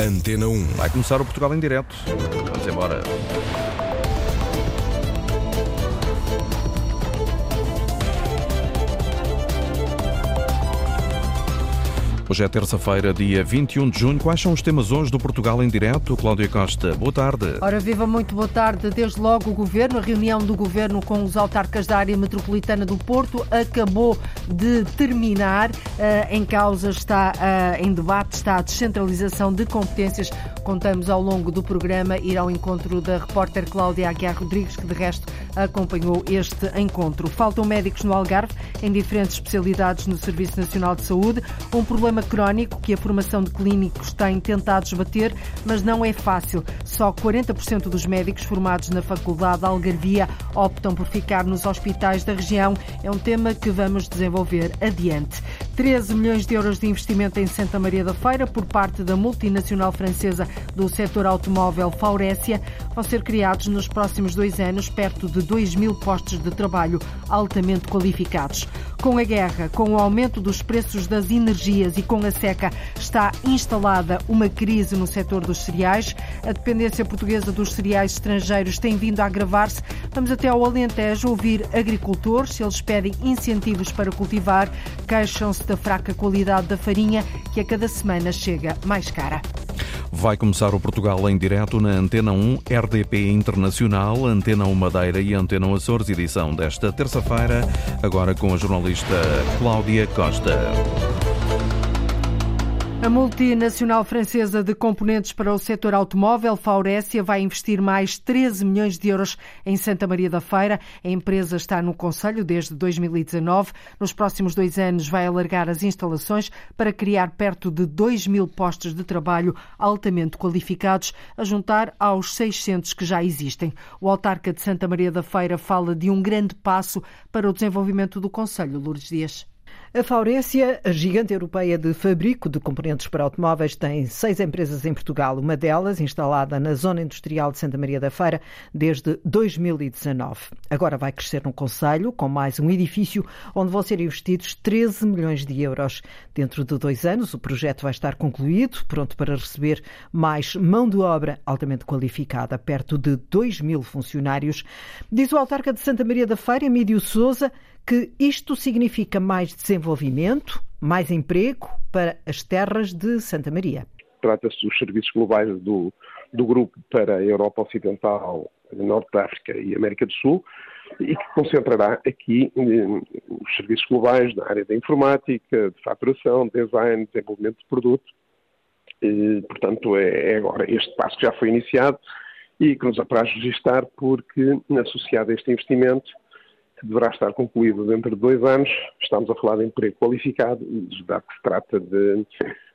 Antena 1. Vai começar o Portugal em direto. Vamos embora. Hoje é terça-feira, dia 21 de junho. Quais são os temas hoje do Portugal em direto? Cláudia Costa, boa tarde. Ora, viva, muito boa tarde. Desde logo o Governo, a reunião do Governo com os autarcas da área metropolitana do Porto acabou de terminar. Eh, em causa está, eh, em debate, está a descentralização de competências. Contamos ao longo do programa ir ao encontro da repórter Cláudia Aguiar Rodrigues, que de resto acompanhou este encontro. Faltam médicos no Algarve, em diferentes especialidades no Serviço Nacional de Saúde. Um problema crónico que a formação de clínicos tem tentado esbater, mas não é fácil. Só 40% dos médicos formados na Faculdade Algarvia optam por ficar nos hospitais da região. É um tema que vamos desenvolver adiante. 13 milhões de euros de investimento em Santa Maria da Feira por parte da multinacional francesa do setor automóvel Faurécia vão ser criados nos próximos dois anos perto de 2 mil postos de trabalho altamente qualificados. Com a guerra, com o aumento dos preços das energias e com a seca, está instalada uma crise no setor dos cereais. A dependência portuguesa dos cereais estrangeiros tem vindo a agravar-se. Vamos até ao Alentejo ouvir agricultores, eles pedem incentivos para cultivar, queixam-se da fraca qualidade da farinha, que a cada semana chega mais cara. Vai começar o Portugal em direto na Antena 1, RDP Internacional, Antena 1 Madeira e Antena 1 Açores, edição desta terça-feira, agora com a jornalista Cláudia Costa. A multinacional francesa de componentes para o setor automóvel, Faurécia, vai investir mais 13 milhões de euros em Santa Maria da Feira. A empresa está no Conselho desde 2019. Nos próximos dois anos vai alargar as instalações para criar perto de 2 mil postos de trabalho altamente qualificados, a juntar aos 600 que já existem. O autarca de Santa Maria da Feira fala de um grande passo para o desenvolvimento do Conselho. Lourdes Dias. A Faurécia, a gigante europeia de fabrico de componentes para automóveis, tem seis empresas em Portugal, uma delas instalada na Zona Industrial de Santa Maria da Feira desde 2019. Agora vai crescer no Conselho, com mais um edifício onde vão ser investidos 13 milhões de euros. Dentro de dois anos, o projeto vai estar concluído, pronto para receber mais mão de obra altamente qualificada, perto de 2 mil funcionários. Diz o autarca de Santa Maria da Feira, Emílio Souza, que isto significa mais desenvolvimento, mais emprego para as terras de Santa Maria. Trata-se dos serviços globais do, do grupo para a Europa Ocidental, Norte da África e América do Sul e que concentrará aqui eh, os serviços globais na área da informática, de faturação, design, desenvolvimento de produto. E, portanto, é, é agora este passo que já foi iniciado e que nos apraz registrar porque, associado a este investimento, que deverá estar concluído dentro de dois anos. Estamos a falar de emprego qualificado, dado que se trata de,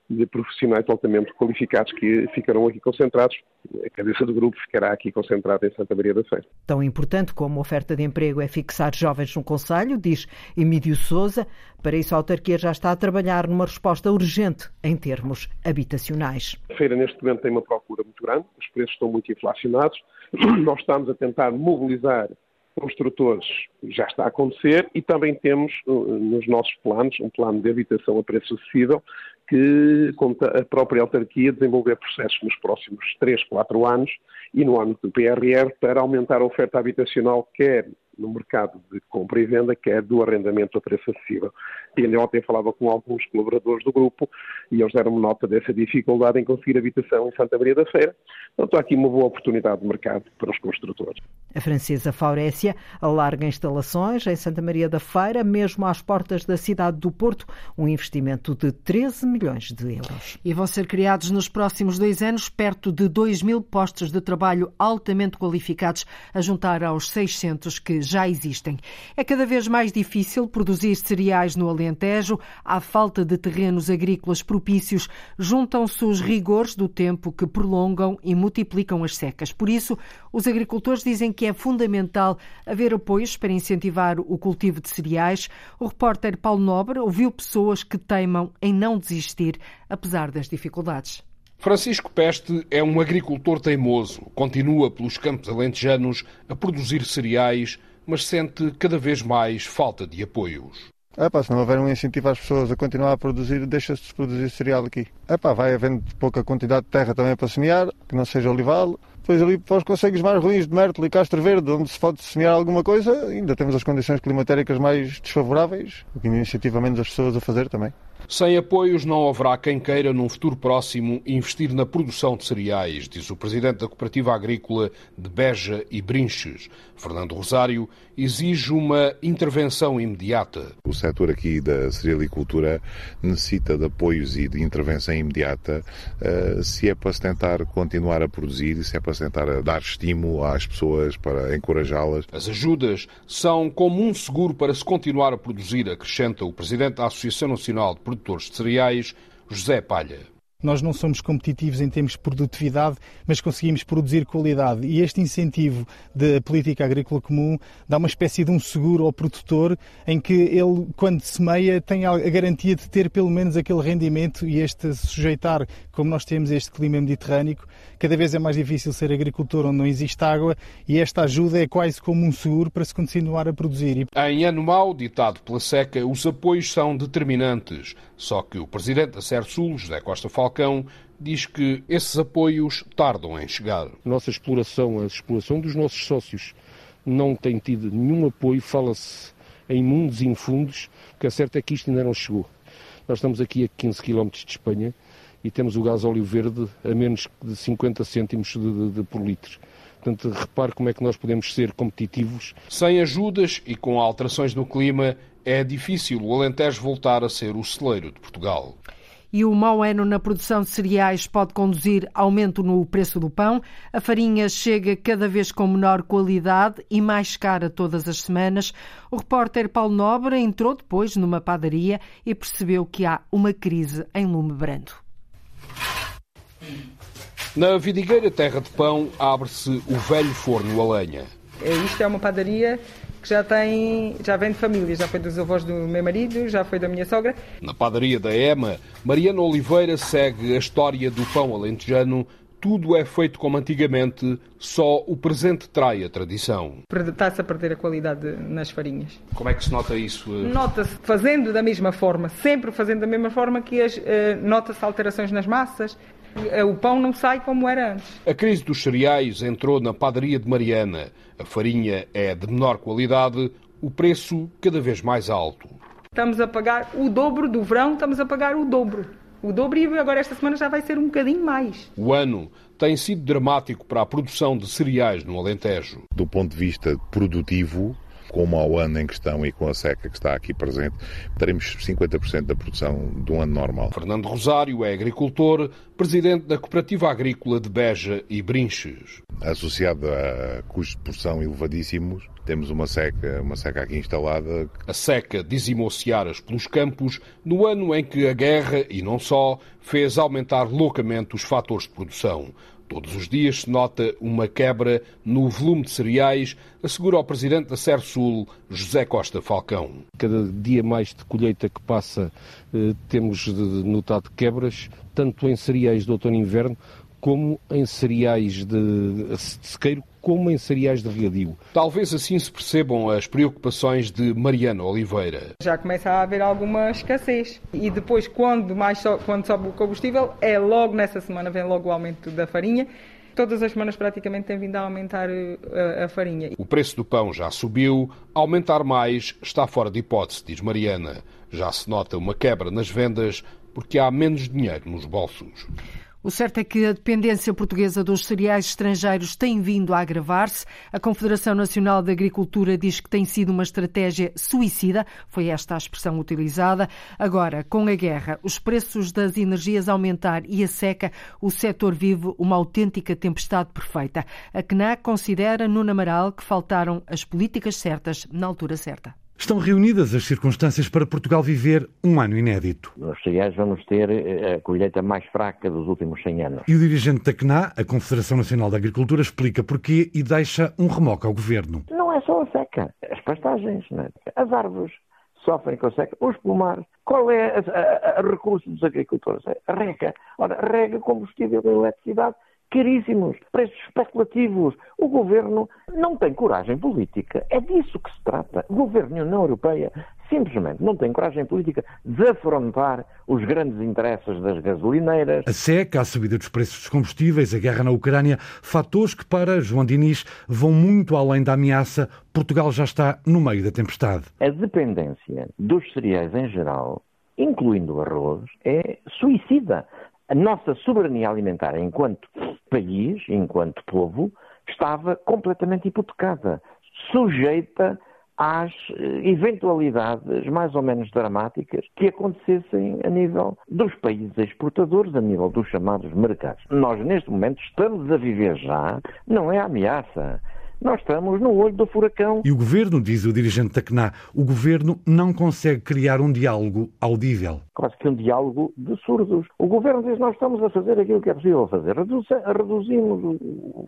de profissionais altamente qualificados que ficarão aqui concentrados. A cabeça do grupo ficará aqui concentrada em Santa Maria da Feira. Tão importante como a oferta de emprego é fixar jovens no Conselho, diz Emílio Souza. Para isso, a autarquia já está a trabalhar numa resposta urgente em termos habitacionais. A feira, neste momento, tem uma procura muito grande, os preços estão muito inflacionados. Nós estamos a tentar mobilizar construtores. Já está a acontecer e também temos uh, nos nossos planos um plano de habitação a preço acessível que conta a própria autarquia desenvolver processos nos próximos 3, 4 anos e no âmbito do PRR para aumentar a oferta habitacional quer no mercado de compra e venda, quer do arrendamento a preço acessível. Ele ontem falava com alguns colaboradores do grupo e eles deram-me nota dessa dificuldade em conseguir habitação em Santa Maria da Feira. Então, há aqui uma boa oportunidade de mercado para os construtores. A francesa Faurécia alarga instalações em Santa Maria da Feira, mesmo às portas da cidade do Porto, um investimento de 13 milhões de euros. E vão ser criados nos próximos dois anos perto de 2 mil postos de trabalho altamente qualificados, a juntar aos 600 que já existem. É cada vez mais difícil produzir cereais no Alentejo. À falta de terrenos agrícolas propícios, juntam-se os rigores do tempo que prolongam e multiplicam as secas. Por isso, os agricultores dizem que é fundamental haver apoios para incentivar o cultivo de cereais. O repórter Paulo Nobre ouviu pessoas que teimam em não desistir, apesar das dificuldades. Francisco Peste é um agricultor teimoso. Continua pelos campos alentejanos a produzir cereais mas sente cada vez mais falta de apoios. É pá, se não houver um incentivo às pessoas a continuar a produzir, deixa-se de produzir cereal aqui. É pá, vai havendo pouca quantidade de terra também para semear, que não seja olival. Depois ali para os conselhos mais ruins de Mértola e Castro Verde, onde se pode semear alguma coisa, ainda temos as condições climatéricas mais desfavoráveis, o que incentiva menos as pessoas a fazer também. Sem apoios não haverá quem queira, num futuro próximo, investir na produção de cereais, diz o presidente da Cooperativa Agrícola de Beja e Brinches. Fernando Rosário exige uma intervenção imediata. O setor aqui da cerealicultura necessita de apoios e de intervenção imediata eh, se é para se tentar continuar a produzir e se é para se tentar dar estímulo às pessoas para encorajá-las. As ajudas são como um seguro para se continuar a produzir, acrescenta o presidente da Associação Nacional de Produtores de Cereais, José Palha. Nós não somos competitivos em termos de produtividade, mas conseguimos produzir qualidade. E este incentivo da política agrícola comum dá uma espécie de um seguro ao produtor em que ele, quando semeia, tem a garantia de ter pelo menos aquele rendimento e este sujeitar, como nós temos este clima mediterrâneo, cada vez é mais difícil ser agricultor onde não existe água e esta ajuda é quase como um seguro para se continuar a produzir. Em ano mau, ditado pela seca, os apoios são determinantes. Só que o presidente da Sersul, José Costa Falcão, diz que esses apoios tardam em chegar. Nossa exploração, a exploração dos nossos sócios, não tem tido nenhum apoio. Fala-se em mundos infundos, o que é certo é que isto ainda não chegou. Nós estamos aqui a 15 km de Espanha e temos o gás óleo verde a menos de 50 cêntimos de, de, de por litro. Portanto, repare como é que nós podemos ser competitivos. Sem ajudas e com alterações no clima, é difícil o Alentejo voltar a ser o celeiro de Portugal. E o mau ano na produção de cereais pode conduzir aumento no preço do pão. A farinha chega cada vez com menor qualidade e mais cara todas as semanas. O repórter Paulo Nobre entrou depois numa padaria e percebeu que há uma crise em lume brando. Na vidigueira Terra de Pão abre-se o velho forno a lenha. Isto é uma padaria que já tem, já vem de família, já foi dos avós do meu marido, já foi da minha sogra. Na padaria da Ema, Mariana Oliveira segue a história do pão alentejano. Tudo é feito como antigamente, só o presente trai a tradição. Está-se a perder a qualidade nas farinhas. Como é que se nota isso? Nota-se fazendo da mesma forma, sempre fazendo da mesma forma que as, uh, nota-se alterações nas massas, o pão não sai como era antes. A crise dos cereais entrou na padaria de Mariana. A farinha é de menor qualidade, o preço cada vez mais alto. Estamos a pagar o dobro do verão, estamos a pagar o dobro. O dobro e agora esta semana já vai ser um bocadinho mais. O ano tem sido dramático para a produção de cereais no Alentejo. Do ponto de vista produtivo, como ao ano em questão e com a seca que está aqui presente, teremos 50% da produção de um ano normal. Fernando Rosário é agricultor, presidente da Cooperativa Agrícola de Beja e Brinches. Associado a custos de produção elevadíssimos, temos uma seca, uma seca aqui instalada. A seca dizimou searas pelos campos no ano em que a guerra, e não só, fez aumentar loucamente os fatores de produção. Todos os dias se nota uma quebra no volume de cereais, assegura o presidente da Sersul, José Costa Falcão. Cada dia mais de colheita que passa, eh, temos notado quebras, tanto em cereais de outono e inverno, como em cereais de sequeiro, como em cereais de regadio. Talvez assim se percebam as preocupações de Mariana Oliveira. Já começa a haver alguma escassez. E depois, quando, mais so, quando sobe o combustível, é logo nessa semana, vem logo o aumento da farinha. Todas as semanas praticamente tem vindo a aumentar a, a farinha. O preço do pão já subiu, aumentar mais está fora de hipótese, diz Mariana. Já se nota uma quebra nas vendas porque há menos dinheiro nos bolsos. O certo é que a dependência portuguesa dos cereais estrangeiros tem vindo a agravar-se. A Confederação Nacional de Agricultura diz que tem sido uma estratégia suicida, foi esta a expressão utilizada. Agora, com a guerra, os preços das energias aumentar e a seca, o setor vive uma autêntica tempestade perfeita. A CNAC considera, Nuno Amaral, que faltaram as políticas certas na altura certa. Estão reunidas as circunstâncias para Portugal viver um ano inédito. Nos cereais vamos ter eh, a colheita mais fraca dos últimos 100 anos. E o dirigente da CNA, a Confederação Nacional da Agricultura, explica porquê e deixa um remoque ao governo. Não é só a seca, as pastagens, é? as árvores sofrem com a seca, os pomares. Qual é o recurso dos agricultores? A rega. Ora, rega, combustível e eletricidade caríssimos, preços especulativos. O governo não tem coragem política. É disso que se trata. O governo da União Europeia simplesmente não tem coragem política de afrontar os grandes interesses das gasolineiras. A seca, a subida dos preços dos combustíveis, a guerra na Ucrânia, fatores que para João Diniz vão muito além da ameaça. Portugal já está no meio da tempestade. A dependência dos cereais em geral, incluindo o arroz, é suicida. A nossa soberania alimentar enquanto país, enquanto povo, estava completamente hipotecada, sujeita às eh, eventualidades mais ou menos dramáticas que acontecessem a nível dos países exportadores, a nível dos chamados mercados. Nós, neste momento, estamos a viver já, não é ameaça, nós estamos no olho do furacão. E o governo, diz o dirigente da CNA, o governo não consegue criar um diálogo audível. Quase que um diálogo de surdos. O governo diz nós estamos a fazer aquilo que é possível fazer. Reduzimos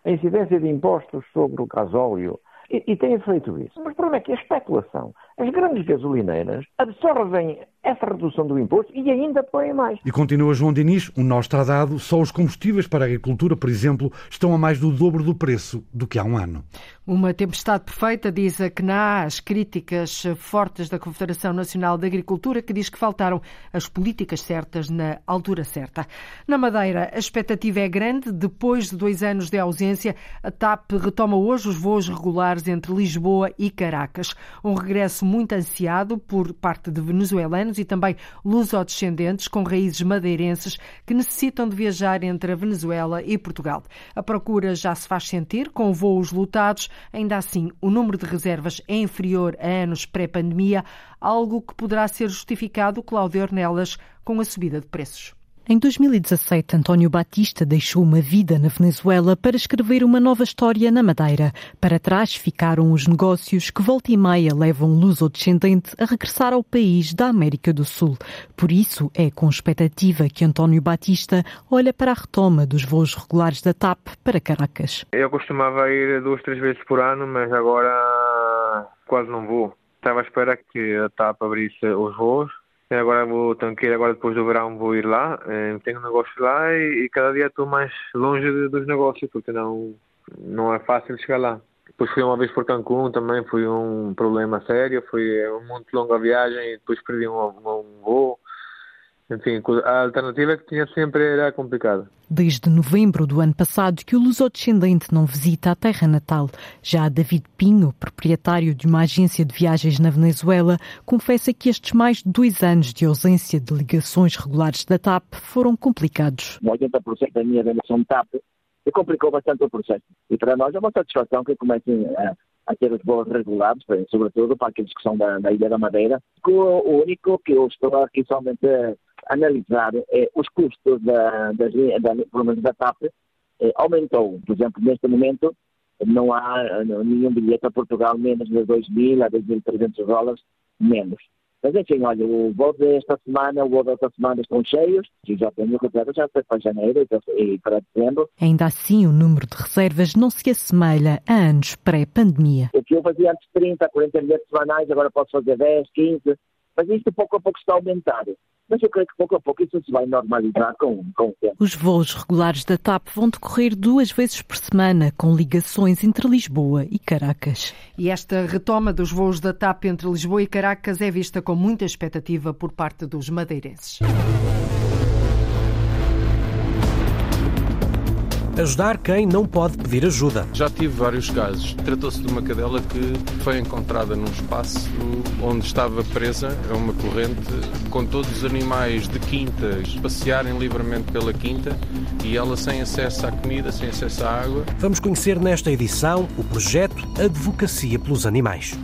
a incidência de impostos sobre o gasóleo e, e têm feito isso. Mas o problema é que a especulação, as grandes gasolineiras absorvem essa redução do imposto e ainda põem mais. E continua João Diniz, o nó está dado, só os combustíveis para a agricultura, por exemplo, estão a mais do dobro do preço do que há um ano. Uma tempestade perfeita, diz a CNA, as críticas fortes da Confederação Nacional de Agricultura, que diz que faltaram as políticas certas na altura certa. Na Madeira, a expectativa é grande. Depois de dois anos de ausência, a TAP retoma hoje os voos regulares entre Lisboa e Caracas. Um regresso muito ansiado por parte de venezuelanos e também lusodescendentes com raízes madeirenses que necessitam de viajar entre a Venezuela e Portugal. A procura já se faz sentir, com voos lotados Ainda assim, o número de reservas é inferior a anos pré-pandemia, algo que poderá ser justificado, Cláudio Ornelas, com a subida de preços. Em 2017, António Batista deixou uma vida na Venezuela para escrever uma nova história na Madeira. Para trás ficaram os negócios que volta e meia levam luso-descendente a regressar ao país da América do Sul. Por isso, é com expectativa que António Batista olha para a retoma dos voos regulares da TAP para Caracas. Eu costumava ir duas, três vezes por ano, mas agora quase não vou. Estava à espera que a TAP abrisse os voos Agora vou, tenho que ir agora depois do verão, vou ir lá, eh, tenho um negócio lá e, e cada dia estou mais longe de, dos negócios, porque não, não é fácil chegar lá. Depois fui uma vez por Cancún também, foi um problema sério, foi uma muito longa viagem e depois perdi um, um voo. Enfim, a alternativa que tinha sempre era complicada. Desde novembro do ano passado que o lusodescendente não visita a terra natal. Já David Pinho, proprietário de uma agência de viagens na Venezuela, confessa que estes mais de dois anos de ausência de ligações regulares da TAP foram complicados. 80% da minha relação TAP complicou bastante o processo. E para nós é uma satisfação que comecem a, a ter os voos regulares, sobretudo para aqueles que são da, da Ilha da Madeira. O único que eu estou aqui somente analisar é, os custos da, da, da, da TAP é, aumentou. Por exemplo, neste momento não há nenhum bilhete a Portugal menos de 2.000 a 2.300 dólares menos. Mas enfim, olha, o voo desta semana, o voo desta semana estão cheios, e já tenho reservas já para janeiro e para dezembro. Ainda assim, o número de reservas não se assemelha a anos pré-pandemia. O que eu fazia antes 30, 40 bilhetes semanais, agora posso fazer 10, 15, mas isto pouco a pouco está a aumentar mas eu creio que pouco a pouco isso se vai normalizar com, com o tempo. Os voos regulares da TAP vão decorrer duas vezes por semana, com ligações entre Lisboa e Caracas. E esta retoma dos voos da TAP entre Lisboa e Caracas é vista com muita expectativa por parte dos madeirenses. Ajudar quem não pode pedir ajuda. Já tive vários casos. Tratou-se de uma cadela que foi encontrada num espaço onde estava presa a uma corrente com todos os animais de quintas passearem livremente pela quinta e ela sem acesso à comida, sem acesso à água. Vamos conhecer nesta edição o projeto Advocacia pelos Animais.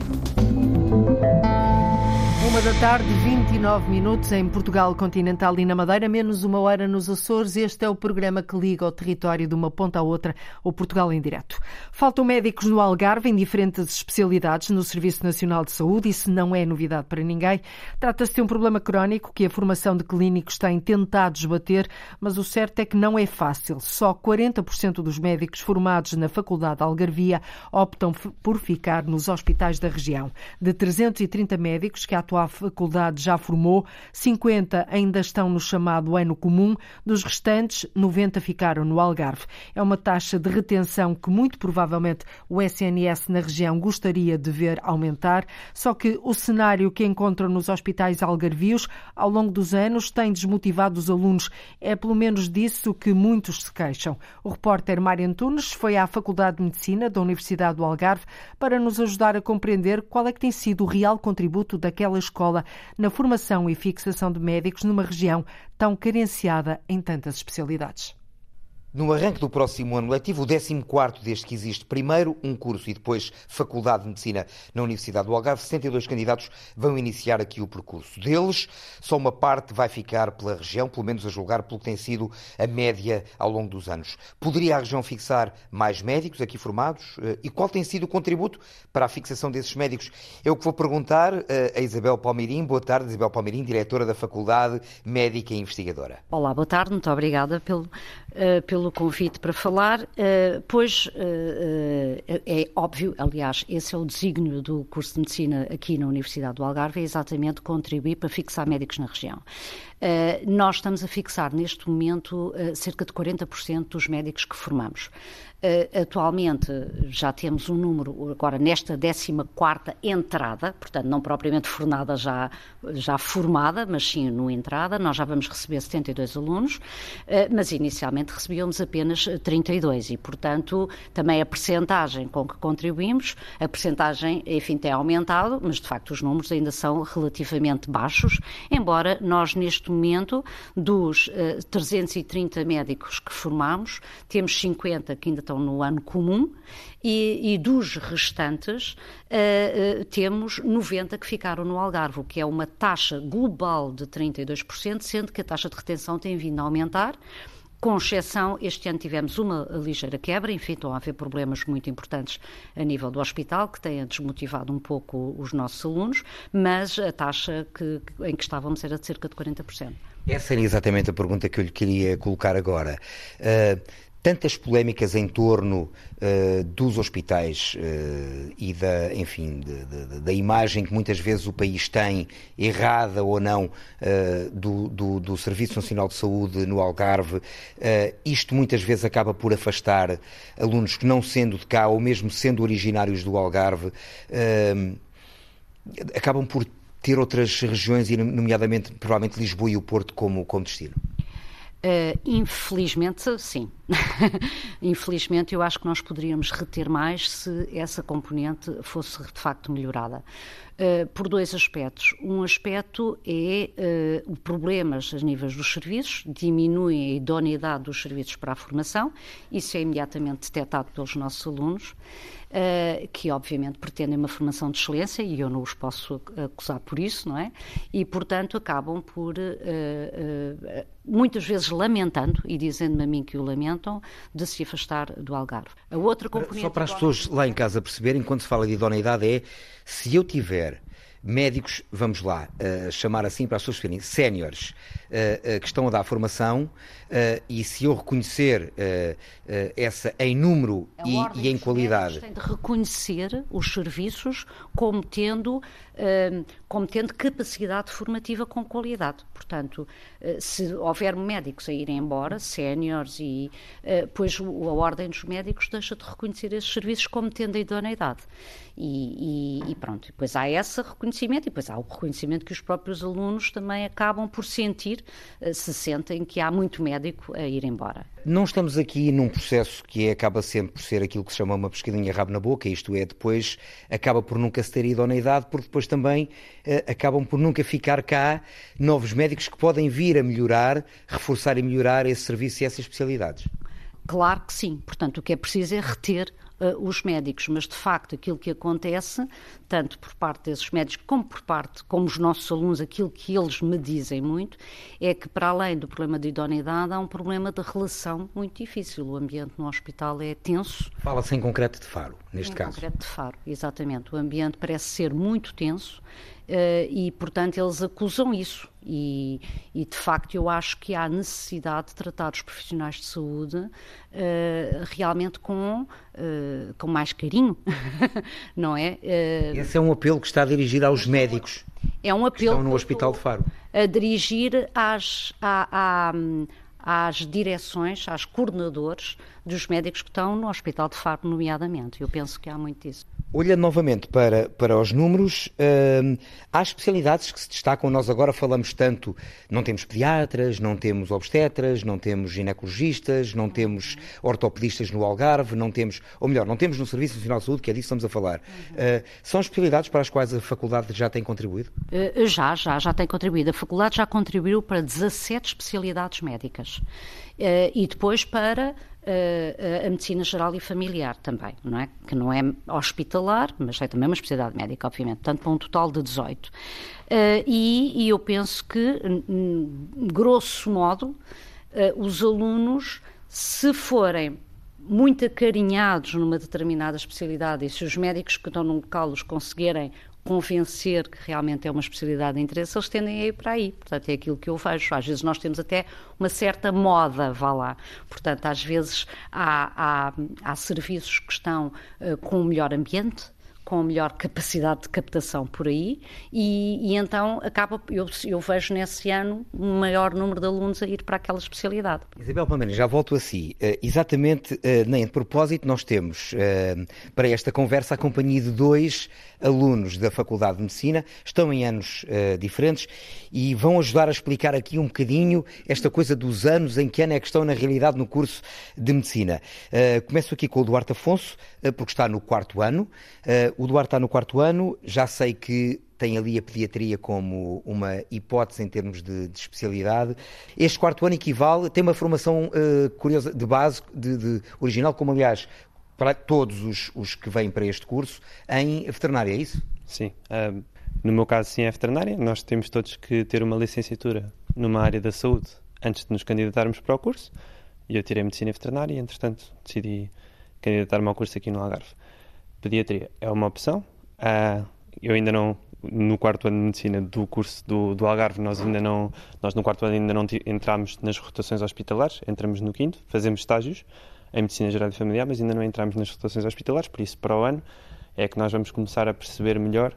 Uma da tarde, 29 minutos em Portugal continental e na Madeira, menos uma hora nos Açores. Este é o programa que liga o território de uma ponta à outra, o Portugal em direto. Faltam médicos no Algarve em diferentes especialidades no Serviço Nacional de Saúde. Isso não é novidade para ninguém. Trata-se de um problema crónico que a formação de clínicos tem tentado desbater, mas o certo é que não é fácil. Só 40% dos médicos formados na Faculdade Algarvia optam por ficar nos hospitais da região. De 330 médicos que atuavam faculdade já formou, 50 ainda estão no chamado ano comum, dos restantes, 90 ficaram no Algarve. É uma taxa de retenção que muito provavelmente o SNS na região gostaria de ver aumentar, só que o cenário que encontram nos hospitais algarvios ao longo dos anos tem desmotivado os alunos. É pelo menos disso que muitos se queixam. O repórter Mário Antunes foi à Faculdade de Medicina da Universidade do Algarve para nos ajudar a compreender qual é que tem sido o real contributo daquela escola na formação e fixação de médicos numa região tão carenciada em tantas especialidades. No arranque do próximo ano letivo, o 14 desde que existe primeiro um curso e depois Faculdade de Medicina na Universidade do Algarve, 72 candidatos vão iniciar aqui o percurso. Deles, só uma parte vai ficar pela região, pelo menos a julgar pelo que tem sido a média ao longo dos anos. Poderia a região fixar mais médicos aqui formados? Eh, e qual tem sido o contributo para a fixação desses médicos? É o que vou perguntar eh, a Isabel Palmeirim. Boa tarde, Isabel Palmeirim, diretora da Faculdade Médica e Investigadora. Olá, boa tarde, muito obrigada pelo, uh, pelo pelo convite para falar, uh, pois uh, é óbvio, aliás, esse é o desígnio do curso de Medicina aqui na Universidade do Algarve, é exatamente contribuir para fixar médicos na região. Nós estamos a fixar neste momento cerca de 40% dos médicos que formamos. Uh, atualmente já temos um número, agora nesta 14 entrada, portanto não propriamente fornada já, já formada, mas sim no entrada, nós já vamos receber 72 alunos, mas inicialmente recebíamos apenas 32 e, portanto, também a percentagem com que contribuímos, a percentagem, enfim, tem aumentado, mas de facto os números ainda são relativamente baixos, embora nós neste momento, dos uh, eh, 330 médicos que formamos, temos 50 que ainda estão no ano comum e, e dos restantes uh, uh, temos 90 que ficaram no Algarve, que é uma taxa global de 32%, sendo que a taxa de retenção tem vindo a aumentar. Com exceção, este ano tivemos uma ligeira quebra, enfim, estão a haver problemas muito importantes a nível do hospital, que têm desmotivado um pouco os nossos alunos, mas a taxa que, em que estávamos era de cerca de 40%. Essa era exatamente a pergunta que eu lhe queria colocar agora. Uh, tantas polémicas em torno uh, dos hospitais uh, e da, enfim, de, de, da imagem que muitas vezes o país tem, errada ou não, uh, do, do, do, Serviço Nacional de Saúde no Algarve, isto muitas vezes acaba por afastar alunos que não sendo de cá ou mesmo sendo originários do Algarve, acabam por ter outras regiões, nomeadamente provavelmente Lisboa e o Porto, como, como destino. Infelizmente, sim. infelizmente, eu acho que nós poderíamos reter mais se essa componente fosse de facto melhorada. Uh, por dois aspectos. Um aspecto é uh, o problemas a níveis dos serviços, diminuem a idoneidade dos serviços para a formação, isso é imediatamente detectado pelos nossos alunos. Uh, que obviamente pretendem uma formação de excelência e eu não os posso acusar por isso, não é? E, portanto, acabam por, uh, muitas vezes lamentando, e dizendo-me a mim que o lamentam, de se afastar do Algarve. A outra componente... Só para as pessoas lá em casa perceberem, quando se fala de idoneidade, é se eu tiver médicos, vamos lá, uh, chamar assim para as pessoas verem, séniores, uh, uh, que estão a dar formação, e se eu reconhecer essa em número e, e, em qualidade. Tem de reconhecer os serviços como tendo, como tendo capacidade formativa com qualidade. Portanto, se houver médicos a irem embora, séniores, e pois a Ordem dos Médicos deixa de reconhecer esses serviços como tendo a idoneidade. E, e, e pronto, depois há esse reconhecimento e depois há o reconhecimento que os próprios alunos também acabam por sentir, eh, se sentem que há muito médico a ir embora. Não estamos aqui num processo que é, acaba sempre por ser aquilo que se chama uma pescadinha rabo na boca, isto é, depois acaba por nunca se ter idoneidade, porque depois também eh, acabam por nunca ficar cá novos médicos que podem vir a melhorar, reforçar e melhorar esse serviço e essas especialidades. Claro que sim. Portanto, o que é preciso é reter os médicos, mas de facto aquilo que acontece, tanto por parte desses médicos como por parte, como os nossos alunos, aquilo que eles me dizem muito, é que para além do problema de idoneidade, há um problema de relação muito difícil. O ambiente no hospital é tenso. Fala-se em concreto de Faro, neste em caso. Em concreto de Faro, exatamente. O ambiente parece ser muito tenso e, portanto, eles acusam isso. E, e, de facto, eu acho que há necessidade de tratar os profissionais de saúde uh, realmente com, uh, com mais carinho, não é? Esse é um apelo que está dirigido aos médicos. É um apelo. Que estão no Hospital de Faro. A dirigir às, à, à, às direções, às coordenadores dos médicos que estão no Hospital de Faro, nomeadamente. Eu penso que há muito disso. Olhando novamente para, para os números, uh, há especialidades que se destacam. Nós agora falamos tanto, não temos pediatras, não temos obstetras, não temos ginecologistas, não temos ortopedistas no Algarve, não temos, ou melhor, não temos no Serviço Nacional de Saúde, que é disso que estamos a falar. Uh, são especialidades para as quais a faculdade já tem contribuído? Uh, já, já, já tem contribuído. A faculdade já contribuiu para 17 especialidades médicas. E depois para uh, a medicina geral e familiar também, não é? Que não é hospitalar, mas é também uma especialidade médica, obviamente, portanto, para um total de 18. Uh, e, e, eu penso que, grosso modo, os alunos, se forem muito acarinhados numa determinada especialidade e se os médicos que estão no local os conseguirem convencer que realmente é uma especialidade de interesse, eles tendem a ir para aí. Portanto, é aquilo que eu vejo. Às vezes nós temos até uma certa moda, vá lá. Portanto, às vezes há, há, há serviços que estão uh, com um melhor ambiente, com melhor capacidade de captação por aí e, e então acaba, eu, eu, vejo nesse ano um maior número de alunos a ir para aquela especialidade. Isabel Palmeiras, já volto a si. Uh, exatamente, uh, nem de propósito, nós temos uh, para esta conversa a companhia de dois alunos da Faculdade de Medicina, estão em anos diferentes e vão ajudar a explicar aqui um bocadinho esta coisa dos anos, em que ano é que estão na realidade no curso de Medicina. começo aqui com o Duarte Afonso, porque está no quarto ano. O Duarte está no quarto ano, já sei que tem ali a pediatria como uma hipótese em termos de, de especialidade. Este quarto ano equivale, tem uma formação uh, curiosa de base, de, de, original, como aliás para todos os, os, que vêm para este curso, em veterinária, é isso? Sim. No meu caso, sim, é veterinária. Nós temos todos que ter uma licenciatura numa área da saúde antes de nos candidatarmos para o curso. E eu tirei medicina veterinária e, entretanto, decidi candidatar-me ao curso aqui no Algarve pediatria é uma opção. Uh, eu ainda não, no quarto ano de medicina do curso do, do Algarve, nós ainda não, nós no quarto ano ainda não entramos nas rotações hospitalares, entramos no quinto, fazemos estágios em medicina geral e familiar, mas ainda não entramos nas rotações hospitalares, por isso para o ano é que nós vamos começar a perceber melhor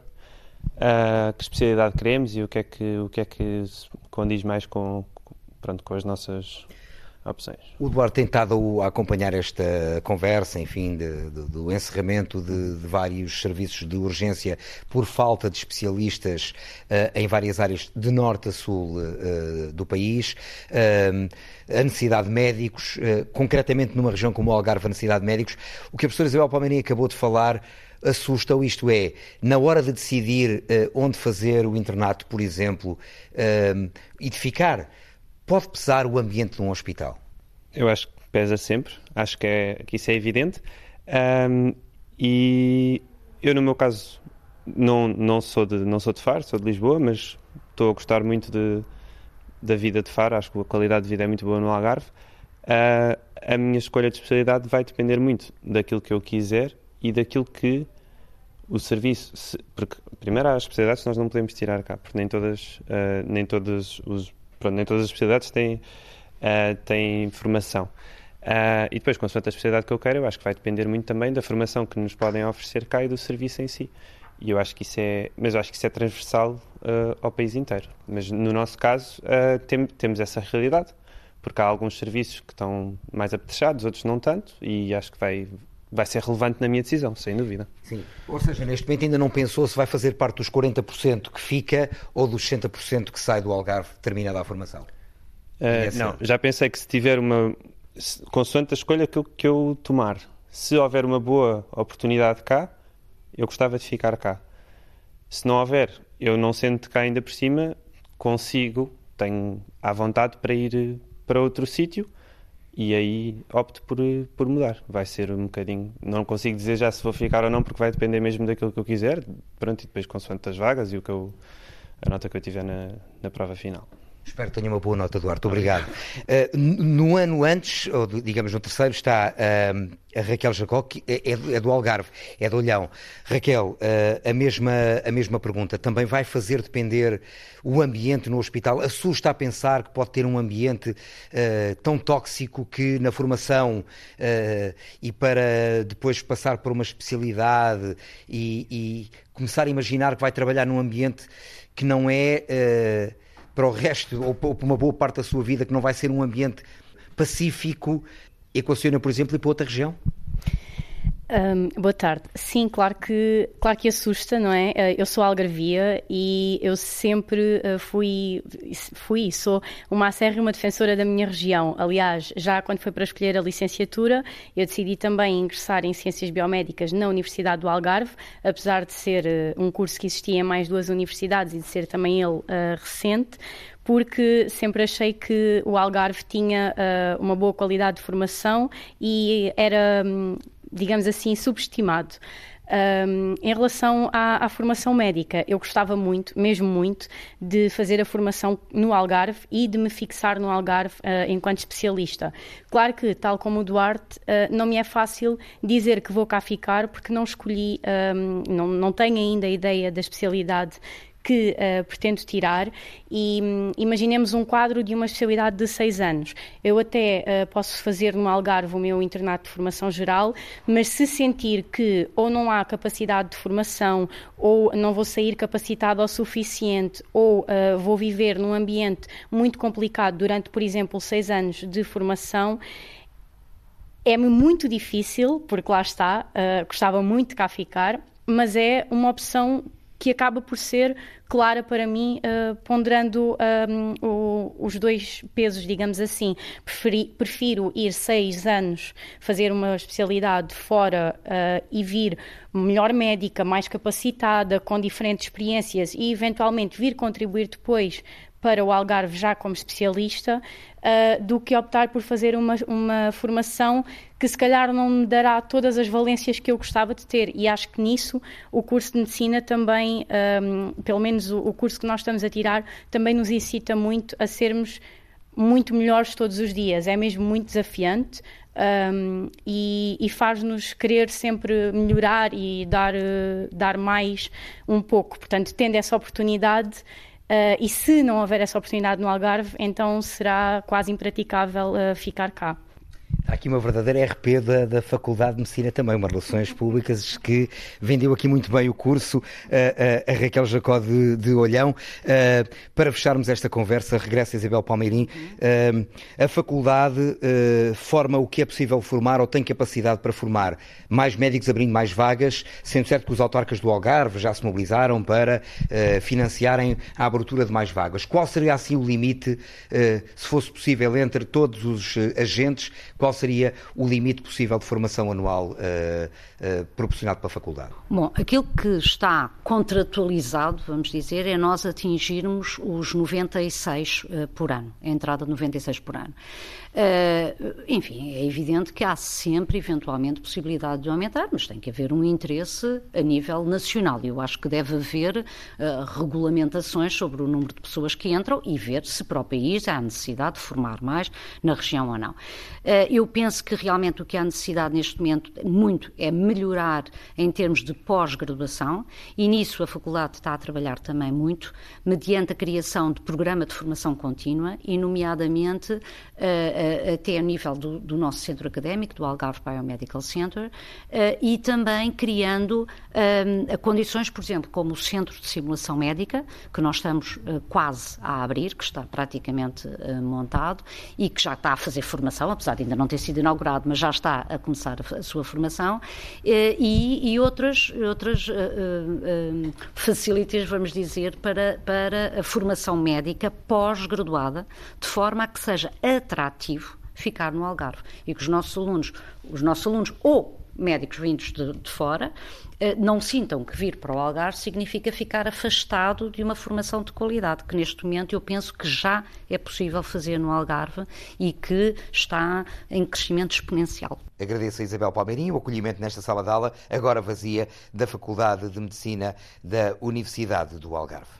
uh, que especialidade queremos e o que é que, o que, é que condiz mais com, pronto, com as nossas opções. O Eduardo tem estado a acompanhar esta conversa, enfim, de, de, do encerramento de, de, vários serviços de urgência por falta de especialistas uh, em várias áreas de norte a sul uh, do país, uh, a necessidade de médicos, concretamente numa região como o Algarve, a necessidade de médicos. O que a professora Isabel Palmeirinha acabou de falar assusta, isto é, na hora de decidir onde fazer o internato, por exemplo, e de ficar Pode pesar o ambiente de um hospital? Eu acho que pesa sempre, acho que, é, que isso é evidente. Um, e eu, no meu caso, não, não, sou de, não sou de Faro, sou de Lisboa, mas estou a gostar muito de, da vida de Faro, acho que a qualidade de vida é muito boa no Algarve. Uh, a minha escolha de especialidade vai depender muito daquilo que eu quiser e daquilo que o serviço, se, porque primeiro há especialidades que nós não podemos tirar cá, porque nem todas, uh, nem todos os pronto, nem todas as especialidades têm, uh, têm formação. Uh, e depois, consoante a especialidade que eu quero, eu acho que vai depender muito também da formação que nos podem oferecer cá e do serviço em si. E eu acho que isso é, mas eu acho que isso é transversal uh, ao país inteiro. Mas no nosso caso, uh, tem, temos essa realidade, porque há alguns serviços que estão mais apetrechados, outros não tanto, e acho que vai, vai ser relevante na minha decisão, sem dúvida. Sim. Ou seja, neste momento ainda não pensou se vai fazer parte dos 40% que fica ou dos 60% que sai do Algarve terminada a formação? Uh, Não, já pensei que se tiver uma. Consoante a escolha que eu, que eu tomar, se houver uma boa oportunidade cá, eu gostava de ficar cá. Se não houver, eu não sendo cá ainda por cima, consigo, tenho à vontade para ir para outro sítio e aí opto por, por mudar. Vai ser um bocadinho. Não consigo dizer já se vou ficar ou não, porque vai depender mesmo daquilo que eu quiser. Pronto, e depois consoante as vagas e o que eu, a nota que eu tiver na, na prova final. Espero que tenha uma boa nota, Duarte. Obrigado. Uh, no ano antes, ou digamos no terceiro, está uh, a Raquel Jacó, que é, é, do Algarve, é do Olhão. Raquel, uh, a, mesma, a mesma pergunta. Também vai fazer depender o ambiente no hospital? Assusta a pensar que pode ter um ambiente tão tóxico que na formação e para depois passar por uma especialidade e, e, começar a imaginar que vai trabalhar num ambiente que não é para o resto, ou para uma boa parte da sua vida, que não vai ser um ambiente pacífico, equaciona, por exemplo, ir para outra região? Um, boa tarde. Sim, claro que, claro que assusta, não é? Uh, eu sou algarvia e eu sempre uh, fui, fui, sou uma acérrima defensora da minha região. Aliás, já quando foi para escolher a licenciatura, eu decidi também ingressar em Ciências Biomédicas na Universidade do Algarve, apesar de ser uh, um curso que existia em mais duas universidades e de ser também ele recente, porque sempre achei que o Algarve tinha uh, uma boa qualidade de formação e era um, digamos assim, subestimado. Um, em relação à, à, formação médica, eu gostava muito, mesmo muito, de fazer a formação no Algarve e de me fixar no Algarve uh, enquanto especialista. Claro que, tal como o Duarte, uh, não me é fácil dizer que vou cá ficar porque não escolhi, um, não, não tenho ainda a ideia da especialidade que uh, pretendo tirar e um, imaginemos um quadro de uma especialidade de seis anos. Eu até uh, posso fazer no Algarve o meu internato de formação geral, mas se sentir que ou não há capacidade de formação ou não vou sair capacitado o suficiente ou uh, vou viver num ambiente muito complicado durante, por exemplo, seis anos de formação, é-me muito difícil, porque lá está, gostava muito de cá ficar, mas é uma opção que acaba por ser clara para mim, uh, ponderando um, o, os dois pesos, digamos assim. Preferi, prefiro ir seis anos fazer uma especialidade fora uh, e vir melhor médica, mais capacitada, com diferentes experiências e eventualmente vir contribuir depois para o Algarve já como especialista, uh, do que optar por fazer uma, uma formação que se calhar não me dará todas as valências que eu gostava de ter. E acho que nisso o curso de medicina também, um, pelo menos o, o curso que nós estamos a tirar, também nos incita muito a sermos muito melhores todos os dias. É mesmo muito desafiante. Um, e, e faz-nos querer sempre melhorar e dar, dar mais um pouco. Portanto, tendo essa oportunidade, Uh, e se não houver essa oportunidade no Algarve, então será quase impraticável uh, ficar cá. Há aqui uma verdadeira RP da, da Faculdade de Medicina também, uma Relações Públicas que vendeu aqui muito bem o curso, uh, a Raquel Jacó de, de Olhão. Uh, para fecharmos esta conversa, regressa Isabel Palmeirim. a Faculdade forma o que é possível formar ou tem capacidade para formar mais médicos abrindo mais vagas, sendo certo que os autarcas do Algarve já se mobilizaram para financiarem a abertura de mais vagas. Qual seria assim o limite, se fosse possível, entre todos os agentes? Qual seria o limite possível de formação anual uh, uh, proporcionado pela faculdade? Bom, aquilo que está contratualizado, vamos dizer, é nós atingirmos os 96 uh, por ano, a entrada de 96 por ano. Enfim, é evidente que há sempre, eventualmente, possibilidade de aumentar, mas tem que haver um interesse a nível nacional. Eu acho que deve haver regulamentações sobre o número de pessoas que entram e ver se para o país há necessidade de formar mais na região ou não. Uh, eu penso que realmente o que há necessidade neste momento muito é melhorar em termos de pós-graduação e nisso a faculdade está a trabalhar também muito, mediante a criação de programa de formação contínua e, nomeadamente, até a nível do, do, nosso centro académico, do Algarve Biomedical Center, e também criando condições, por exemplo, como o Centro de Simulação Médica, que nós estamos quase a abrir, que está praticamente montado e que já está a fazer formação, apesar de ainda não ter sido inaugurado, mas já está a começar a, sua formação, e, e outras, outras facilities, vamos dizer, para, para a formação médica pós-graduada, de forma a que seja atrativo ficar no Algarve. E que os nossos alunos, os nossos alunos ou médicos vindos de, de, fora eh, não sintam que vir para o Algarve significa ficar afastado de uma formação de qualidade, que neste momento eu penso que já é possível fazer no Algarve e que está em crescimento exponencial. Agradeço a Isabel Palmeirinho o acolhimento nesta sala de aula, agora vazia, da Faculdade de Medicina da Universidade do Algarve.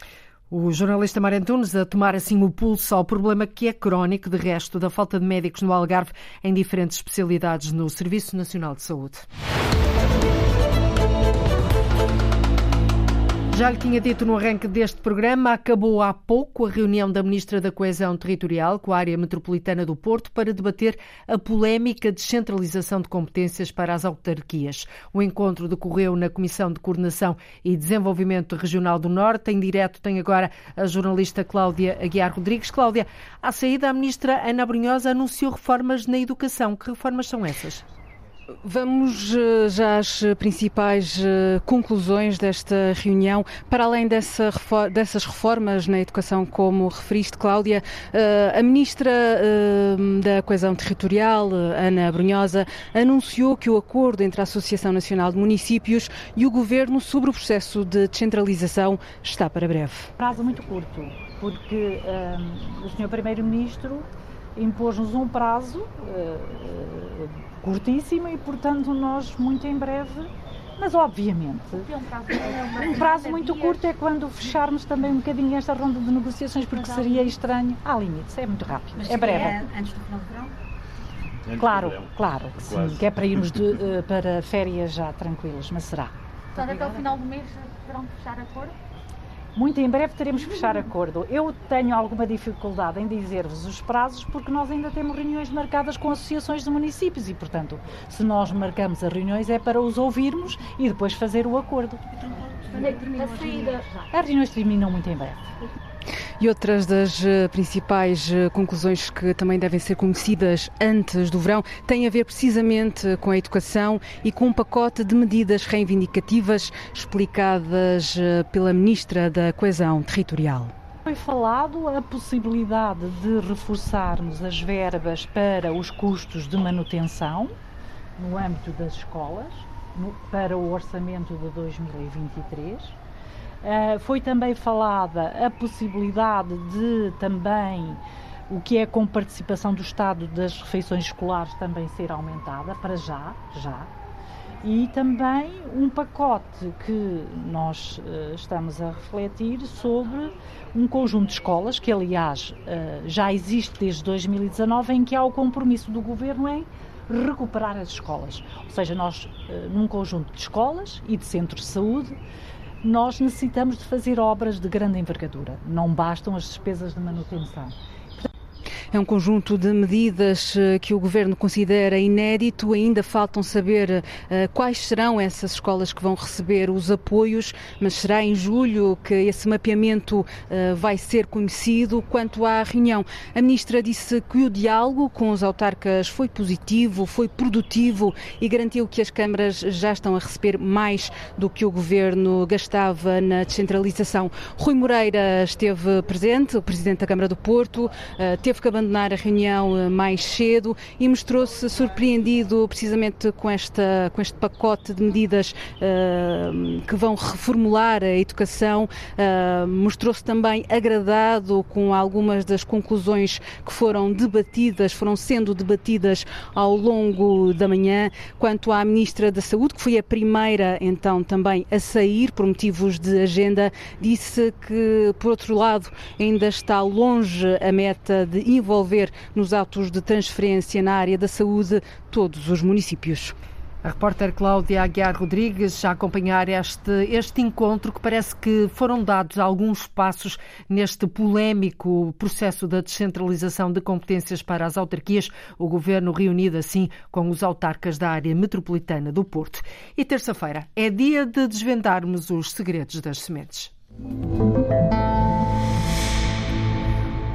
O jornalista Mário Antunes a tomar assim o pulso ao problema que é crónico, de resto, da falta de médicos no Algarve em diferentes especialidades no Serviço Nacional de Saúde. Já lhe tinha dito no arranque deste programa, acabou há pouco a reunião da Ministra da Coesão Territorial com a área metropolitana do Porto para debater a polémica descentralização de competências para as autarquias. O encontro decorreu na Comissão de Coordenação e Desenvolvimento Regional do Norte. Em direto tem agora a jornalista Cláudia Aguiar Rodrigues. Cláudia, à saída, a Ministra Ana Brunhosa anunciou reformas na educação. Que reformas são essas? Vamos eh, já às principais eh, conclusões desta reunião. Para além dessa, dessas reformas na educação, como referiste, Cláudia, eh, a Ministra da Coesão Territorial, Ana Brunhosa, anunciou que o acordo entre a Associação Nacional de Municípios e o Governo sobre o processo de descentralização está para breve. Prazo muito curto, porque um, o Sr. Primeiro-Ministro impôs-nos um prazo. Uh, curtíssima e, portanto, nós muito em breve. Mas, obviamente, um prazo muito curto é quando fecharmos também um bocadinho esta ronda de negociações, porque seria estranho. Há limites, é muito rápido, Mas é breve. É antes do final do verão? Claro, claro que sim, que é para irmos de, uh, para férias já tranquilas, mas será. Portanto, até o final do mês terão que fechar acordo? Muito em breve teremos que fechar acordo. Eu tenho alguma dificuldade em dizer-vos os prazos porque nós ainda temos reuniões marcadas com associações de municípios e, portanto, se nós marcamos as reuniões é para os ouvirmos e depois fazer o acordo. As reuniões terminam muito em breve. E outras das eh, principais eh, conclusões que também devem ser conhecidas antes do verão têm a ver precisamente com a educação e com um pacote de medidas reivindicativas explicadas eh, pela Ministra da Coesão Territorial. Foi falado a possibilidade de reforçarmos as verbas para os custos de manutenção no âmbito das escolas, no, para o orçamento de 2023 Uh, foi também falada a possibilidade de também o que é com participação do Estado das refeições escolares também ser aumentada, para já, já. E também um pacote que nós uh, estamos a refletir sobre um conjunto de escolas, que aliás uh, já existe desde 2019, em que há o compromisso do Governo em recuperar as escolas. Ou seja, nós, num conjunto de escolas e de centros de saúde, nós necessitamos de fazer obras de grande envergadura. Não bastam as despesas de manutenção. É um conjunto de medidas eh, que o Governo considera inédito. Ainda faltam saber uh, quais serão essas escolas que vão receber os apoios, mas será em julho que esse mapeamento uh, vai ser conhecido. Quanto à reunião, a Ministra disse que o diálogo com os autarcas foi positivo, foi produtivo e garantiu que as câmaras já estão a receber mais do que o Governo gastava na descentralização. Rui Moreira esteve presente, o Presidente da Câmara do Porto, teve que abandonar abandonar a reunião eh, mais cedo e mostrou-se surpreendido precisamente com, esta, com este pacote de medidas uh, que vão reformular a educação. Uh, mostrou-se também agradado com algumas das conclusões que foram debatidas, foram sendo debatidas ao longo da manhã. Quanto à Ministra da Saúde, que foi a primeira então também a sair por motivos de agenda, disse que, por outro lado, ainda está longe a meta de envolvimento envolver nos autos de transferência na área da saúde todos os municípios. A repórter Cláudia Aguiar Rodrigues a acompanhar este, este encontro que parece que foram dados alguns passos neste polémico processo da descentralização de competências para as autarquias, o governo reunido assim com os autarcas da área metropolitana do Porto. E terça-feira é dia de desvendarmos os segredos das sementes.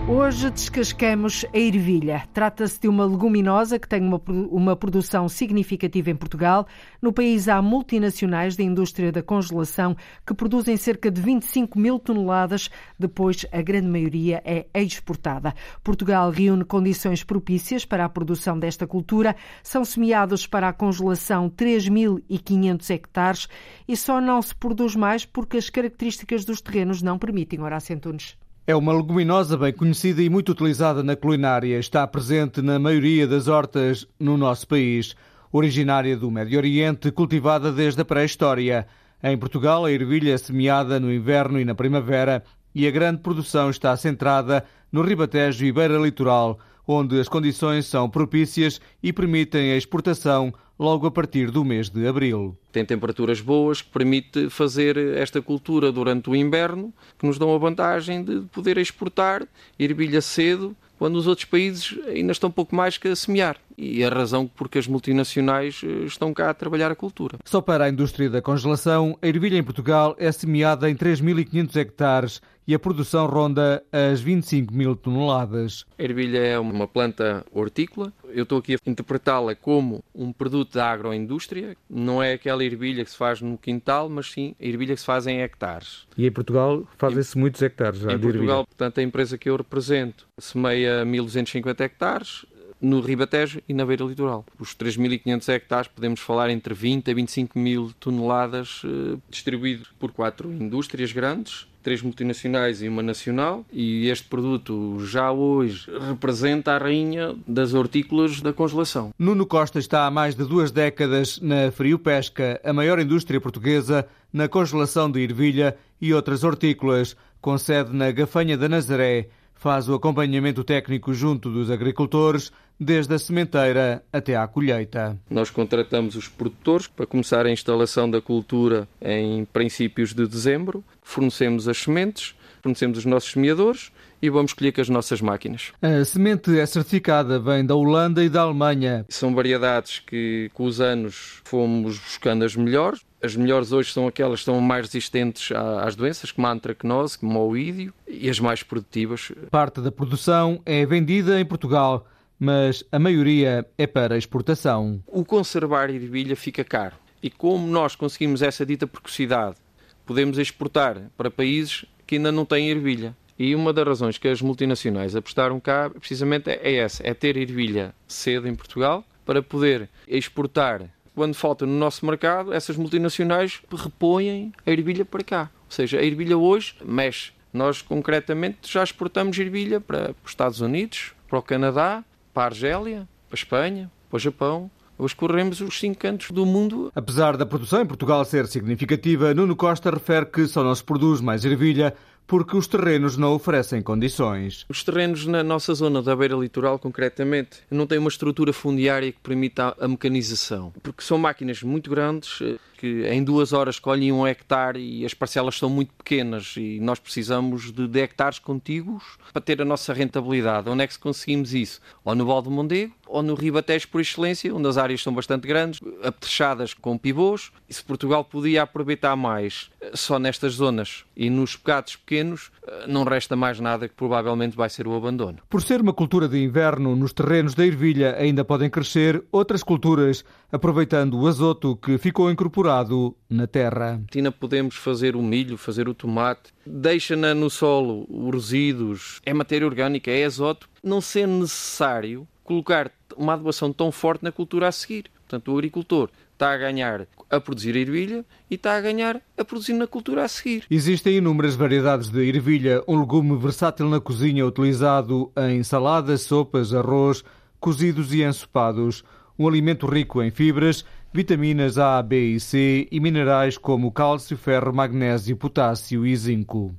Hoje descascamos a ervilha. Trata-se de uma leguminosa que tem uma, uma produção significativa em Portugal. No país há multinacionais da indústria da congelação que produzem cerca de 25 mil toneladas, depois a grande maioria é exportada. Portugal reúne condições propícias para a produção desta cultura. São semeados para a congelação 3.500 hectares e só não se produz mais porque as características dos terrenos não permitem. Horácio Antunes. É uma leguminosa bem conhecida e muito utilizada na culinária. Está presente na maioria das hortas no nosso país. Originária do Médio Oriente, cultivada desde a pré-história. Em Portugal, a ervilha é semeada no inverno e na primavera e a grande produção está centrada no Ribatejo e Beira Litoral, onde as condições são propícias e permitem a exportação logo a partir do mês de abril. Tem temperaturas boas que permite fazer esta cultura durante o inverno, que nos dão a vantagem de poder exportar ervilha cedo, quando os outros países ainda estão pouco mais que a semear. E a razão porque as multinacionais eh, estão cá a trabalhar a cultura. Só para a indústria da congelação, a ervilha em Portugal é semeada em 3.500 hectares e a produção ronda as 25 mil toneladas. A ervilha é uma planta hortícola. Eu estou aqui a interpretá-la como um produto da agroindústria. Não é aquela ervilha que se faz no quintal, mas sim a ervilha que se faz em hectares. E em Portugal fazem-se muitos hectares já Em de Portugal, ervilha. portanto, a empresa que eu represento semeia 1.250 hectares no Ribatejo e na beira litoral. Os 3.500 hectares podemos falar entre 20 a 25 mil toneladas eh, distribuídos por quatro indústrias grandes, três multinacionais e uma nacional, e este produto já hoje representa a rainha das hortícolas da congelação. Nuno Costa está há mais de duas décadas na Frio Pesca, a maior indústria portuguesa na congelação de ervilha e outras hortícolas, com sede na Gafanha da Nazaré. Faz o acompanhamento técnico junto dos agricultores, desde a sementeira até à colheita. Nós contratamos os produtores para começar a instalação da cultura em princípios de dezembro, fornecemos as sementes, fornecemos os nossos semeadores e vamos colher com as nossas máquinas. A semente é certificada, vem da Holanda e da Alemanha. São variedades que, com os anos, fomos buscando as melhores. As melhores hoje são aquelas que são mais resistentes às doenças, como a antracnose, como o oídio, e as mais produtivas. Parte da produção é vendida em Portugal, mas a maioria é para exportação. O conservar ervilha fica caro. E como nós conseguimos essa dita precocidade, podemos exportar para países que ainda não têm ervilha. E uma das razões que as multinacionais apostaram cá, precisamente, é essa: é ter ervilha cedo em Portugal para poder exportar. Quando falta no nosso mercado, essas multinacionais repõem a ervilha para cá. Ou seja, a ervilha hoje mexe. Nós, concretamente, já exportamos ervilha para os Estados Unidos, para o Canadá, para a Argélia, para a Espanha, para o Japão. Hoje corremos os cinco cantos do mundo. Apesar da produção em Portugal ser significativa, Nuno Costa refere que só não se produz mais ervilha porque os terrenos não oferecem condições. Os terrenos na nossa zona da beira litoral, concretamente, não têm uma estrutura fundiária que permita a mecanização, porque são máquinas muito grandes que em duas horas colhem um hectare e as parcelas são muito pequenas e nós precisamos de, de hectares contíguos para ter a nossa rentabilidade. Onde é que se conseguimos isso? Ou no Val do Mondego, ou no Ribatejo por excelência, onde as áreas são bastante grandes, apetrechadas com pivôs. E se Portugal podia aproveitar mais eh, só nestas zonas e nos pecados pequenos, eh, não resta mais nada que provavelmente vai ser o abandono. Por ser uma cultura de inverno, nos terrenos da ervilha ainda podem crescer outras culturas, aproveitando o azoto que ficou incorporado na terra. Ainda podemos fazer o milho, fazer o tomate, deixa-na no solo os resíduos, é matéria orgânica, é azoto, não sendo necessário colocar uma adubação tão forte na cultura a seguir. Portanto, o agricultor está a ganhar a produzir a ervilha e está a ganhar a produzir na cultura a seguir. Existem inúmeras variedades de ervilha, um legume versátil na cozinha utilizado em saladas, sopas, arroz, cozidos e ensopados. Um alimento rico em fibras, vitaminas A, B e C e minerais como cálcio, ferro, magnésio, potássio e zinco.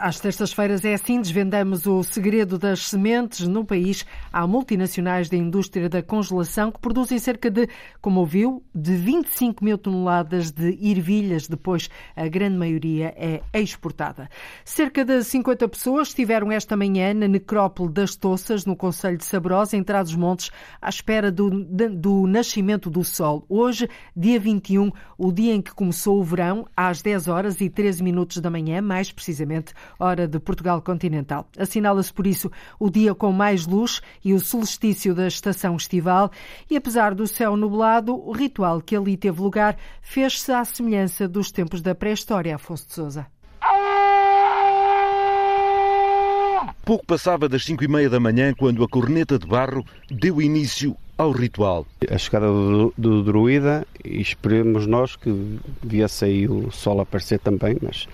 Às terças-feiras é assim, desvendamos o segredo das sementes. No país há multinacionais da indústria da congelação que produzem cerca de, como ouviu, de 25 mil toneladas de ervilhas. Depois, a grande maioria é exportada. Cerca de 50 pessoas estiveram esta manhã na necrópole das Toças, no Conselho de Sabrosa, em Trás-os-Montes, à espera do, do nascimento do sol. Hoje, dia 21, o dia em que começou o verão, às 10 horas e 13 minutos da manhã, mais precisamente hora de Portugal continental. Assinala-se por isso o dia com mais luz e o solstício da estação estival, e apesar do céu nublado, o ritual que ali teve lugar fez-se à semelhança dos tempos da pré-história, Afonso de Sousa. Pouco passava das cinco e meia da manhã quando a corneta de barro deu início ao ritual. A chegada do, do druida e esperemos nós que viesse aí o sol aparecer também, mas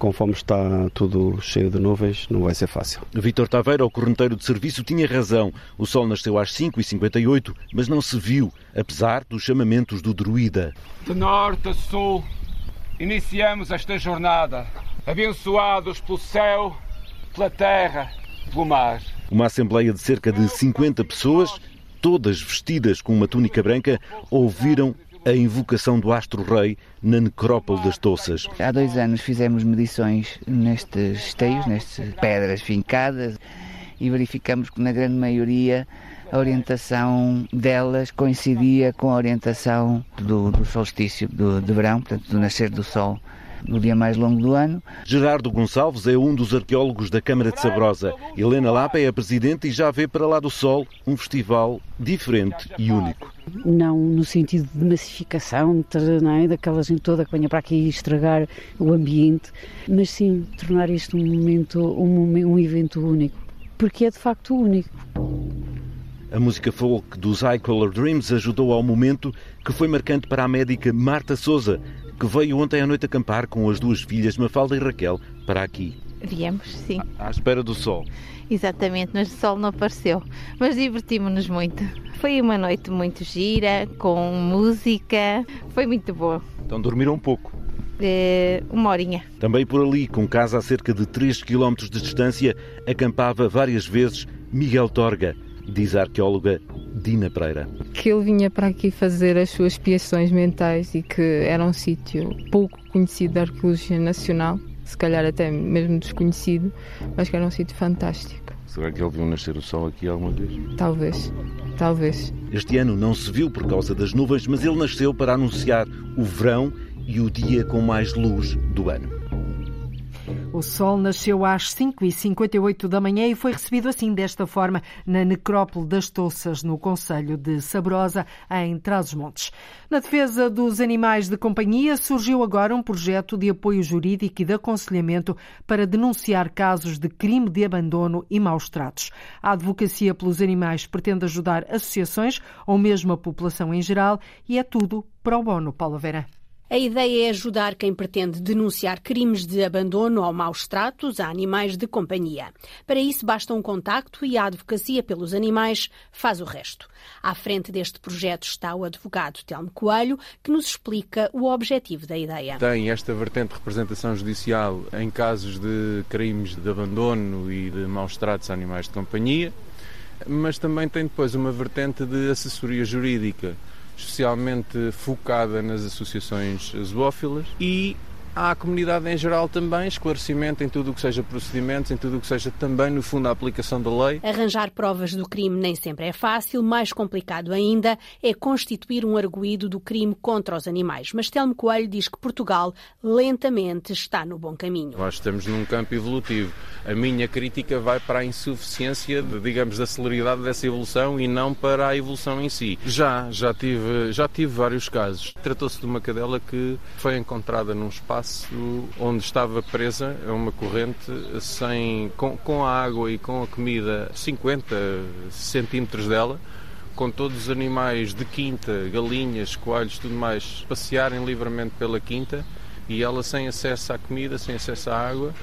conforme está tudo cheio de nuvens, não vai ser fácil. Vítor Taveira, o correnteiro de serviço, tinha razão. O sol nasceu às 5h58, mas não se viu, apesar dos chamamentos do druida. De norte a sul, iniciamos esta jornada abençoados pelo céu, pela terra, pelo mar. Uma assembleia de cerca de 50 pessoas, todas vestidas com uma túnica branca, ouviram a invocação do astro-rei na necrópole das Toças. Há dois anos fizemos medições nestes esteios, nestas pedras fincadas, e verificamos que na grande maioria a orientação delas coincidia com a orientação do, do solstício do, de verão, portanto do nascer do sol no dia mais longo do ano. Gerardo Gonçalves é um dos arqueólogos da Câmara de Sabrosa. Helena Lapa é a presidente e já vê para lá do sol um festival diferente e único. Não no sentido de massificação, não é? daquela gente toda que venha para aqui estragar o ambiente, mas sim tornar isto um momento, um, um evento único, porque é de facto único. A música folk dos High Color Dreams ajudou ao momento que foi marcante para a médica Marta Souza, que veio ontem à noite acampar com as duas filhas Mafalda e Raquel para aqui. Viemos, sim. À espera do sol. Exatamente, mas o sol não apareceu. Mas divertimos-nos muito. Foi uma noite muito gira, com música. Foi muito boa. Então dormiram um pouco? É, uma horinha. Também por ali, com casa a cerca de 3 km de distância, acampava várias vezes Miguel Torga diz a arqueóloga Dina Pereira. Que ele vinha para aqui fazer as suas expiações mentais e que era um sítio pouco conhecido da arqueologia nacional, se calhar até mesmo desconhecido, mas que era um sítio fantástico. Será que ele viu nascer o sol aqui alguma vez? Talvez, talvez. Este ano não se viu por causa das nuvens, mas ele nasceu para anunciar o verão e o dia com mais luz do ano. O sol nasceu às 5h58 da manhã e foi recebido assim, desta forma, na necrópole das Toças, no Conselho de Sabrosa, em Trás-os-Montes. Na defesa dos animais de companhia, surgiu agora um projeto de apoio jurídico e de aconselhamento para denunciar casos de crime de abandono e maus tratos. A advocacia pelos animais pretende ajudar associações ou mesmo a população em geral e é tudo para o bono, Paula Vera. A ideia é ajudar quem pretende denunciar crimes de abandono ou maus tratos a animais de companhia. Para isso basta um contacto e a advocacia pelos animais faz o resto. À frente deste projeto está o advogado Telmo Coelho, que nos explica o objetivo da ideia. Tem esta vertente de representação judicial em casos de crimes de abandono e de maus tratos a animais de companhia, mas também tem depois uma vertente de assessoria jurídica especialmente focada nas associações zoófilas e à comunidade em geral também, esclarecimento em tudo o que seja procedimentos, em tudo o que seja também, no fundo, a aplicação da lei. Arranjar provas do crime nem sempre é fácil, mais complicado ainda é constituir um arguído do crime contra os animais. Mas Telmo Coelho diz que Portugal lentamente está no bom caminho. Nós estamos num campo evolutivo. A minha crítica vai para a insuficiência, de, digamos, da celeridade dessa evolução e não para a evolução em si. Já, já tive, já tive vários casos. Tratou-se de uma cadela que foi encontrada num espaço onde estava presa a uma corrente sem, com, com a água e com a comida 50 centímetros dela, com todos os animais de quinta, galinhas, coelhos, tudo mais, passearem livremente pela quinta e ela sem acesso à comida, sem acesso à água,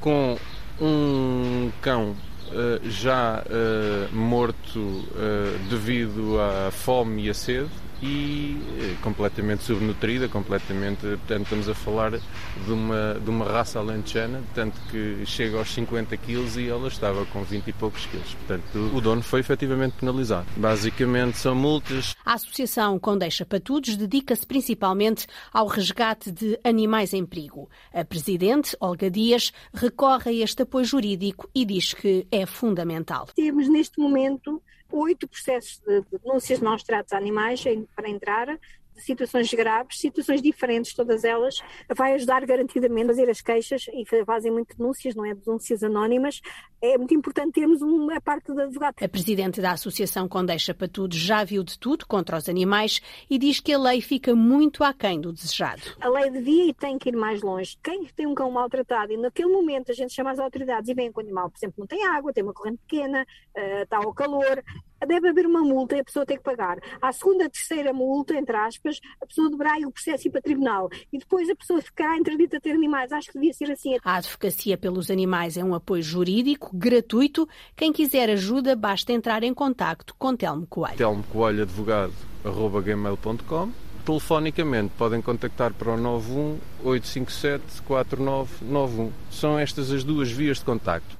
com um cão uh, já uh, morto uh, devido à fome e à sede e eh, completamente subnutrida, completamente, portanto estamos a falar de uma, de uma raça alentejana, tanto que chega aos 50 quilos e ela estava com 20 e poucos quilos, portanto o dono foi efetivamente penalizado. Basicamente são multas. A Associação Condeixa Patudos dedica-se principalmente ao resgate de animais em perigo. A Presidente, Olga Dias, recorre a este apoio jurídico e diz que é fundamental. Temos neste momento oito processos de, de denúncias de maus tratos a animais para entrar, situações graves, situações diferentes, todas elas, vai ajudar garantidamente a fazer as queixas e fazem muito denúncias, não é? Denúncias anónimas. É muito importante termos uma parte do advogado. A Presidente da Associação Condeixa Patudo já viu de tudo contra os animais e diz que a lei fica muito aquém do desejado. A lei devia e tem que ir mais longe. Quem tem um cão maltratado e naquele momento a gente chama as autoridades e vem com o animal, por exemplo, não tem água, tem uma corrente pequena, uh, está ao calor, deve haver uma multa e a pessoa tem que pagar. À segunda, terceira multa, entre aspas, a pessoa deverá ir o processo ir para tribunal e depois a pessoa ficará interdita a ter animais. Acho que devia ser assim. A advocacia pelos animais é um apoio jurídico gratuito. Quem quiser ajuda, basta entrar em contacto com Telmo Coelho. Telmo Coelho, advogado, arroba gmail.com telefonicamente podem contactar para o 91 857 4991. São estas as duas vias de contacto.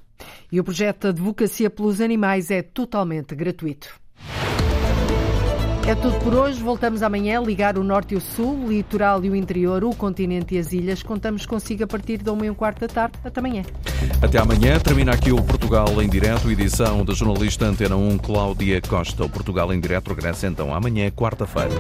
E o projeto de Advocacia pelos Animais é totalmente gratuito. É tudo por hoje. Voltamos amanhã a ligar o norte e o sul, o litoral e o interior, o continente e as ilhas. Contamos consigo a partir da 1 e um quarto da tarde. Até amanhã. Até amanhã. Termina aqui o Portugal em Direto, edição da jornalista Antena 1, Cláudia Costa. O Portugal em Direto regressa então amanhã, quarta-feira.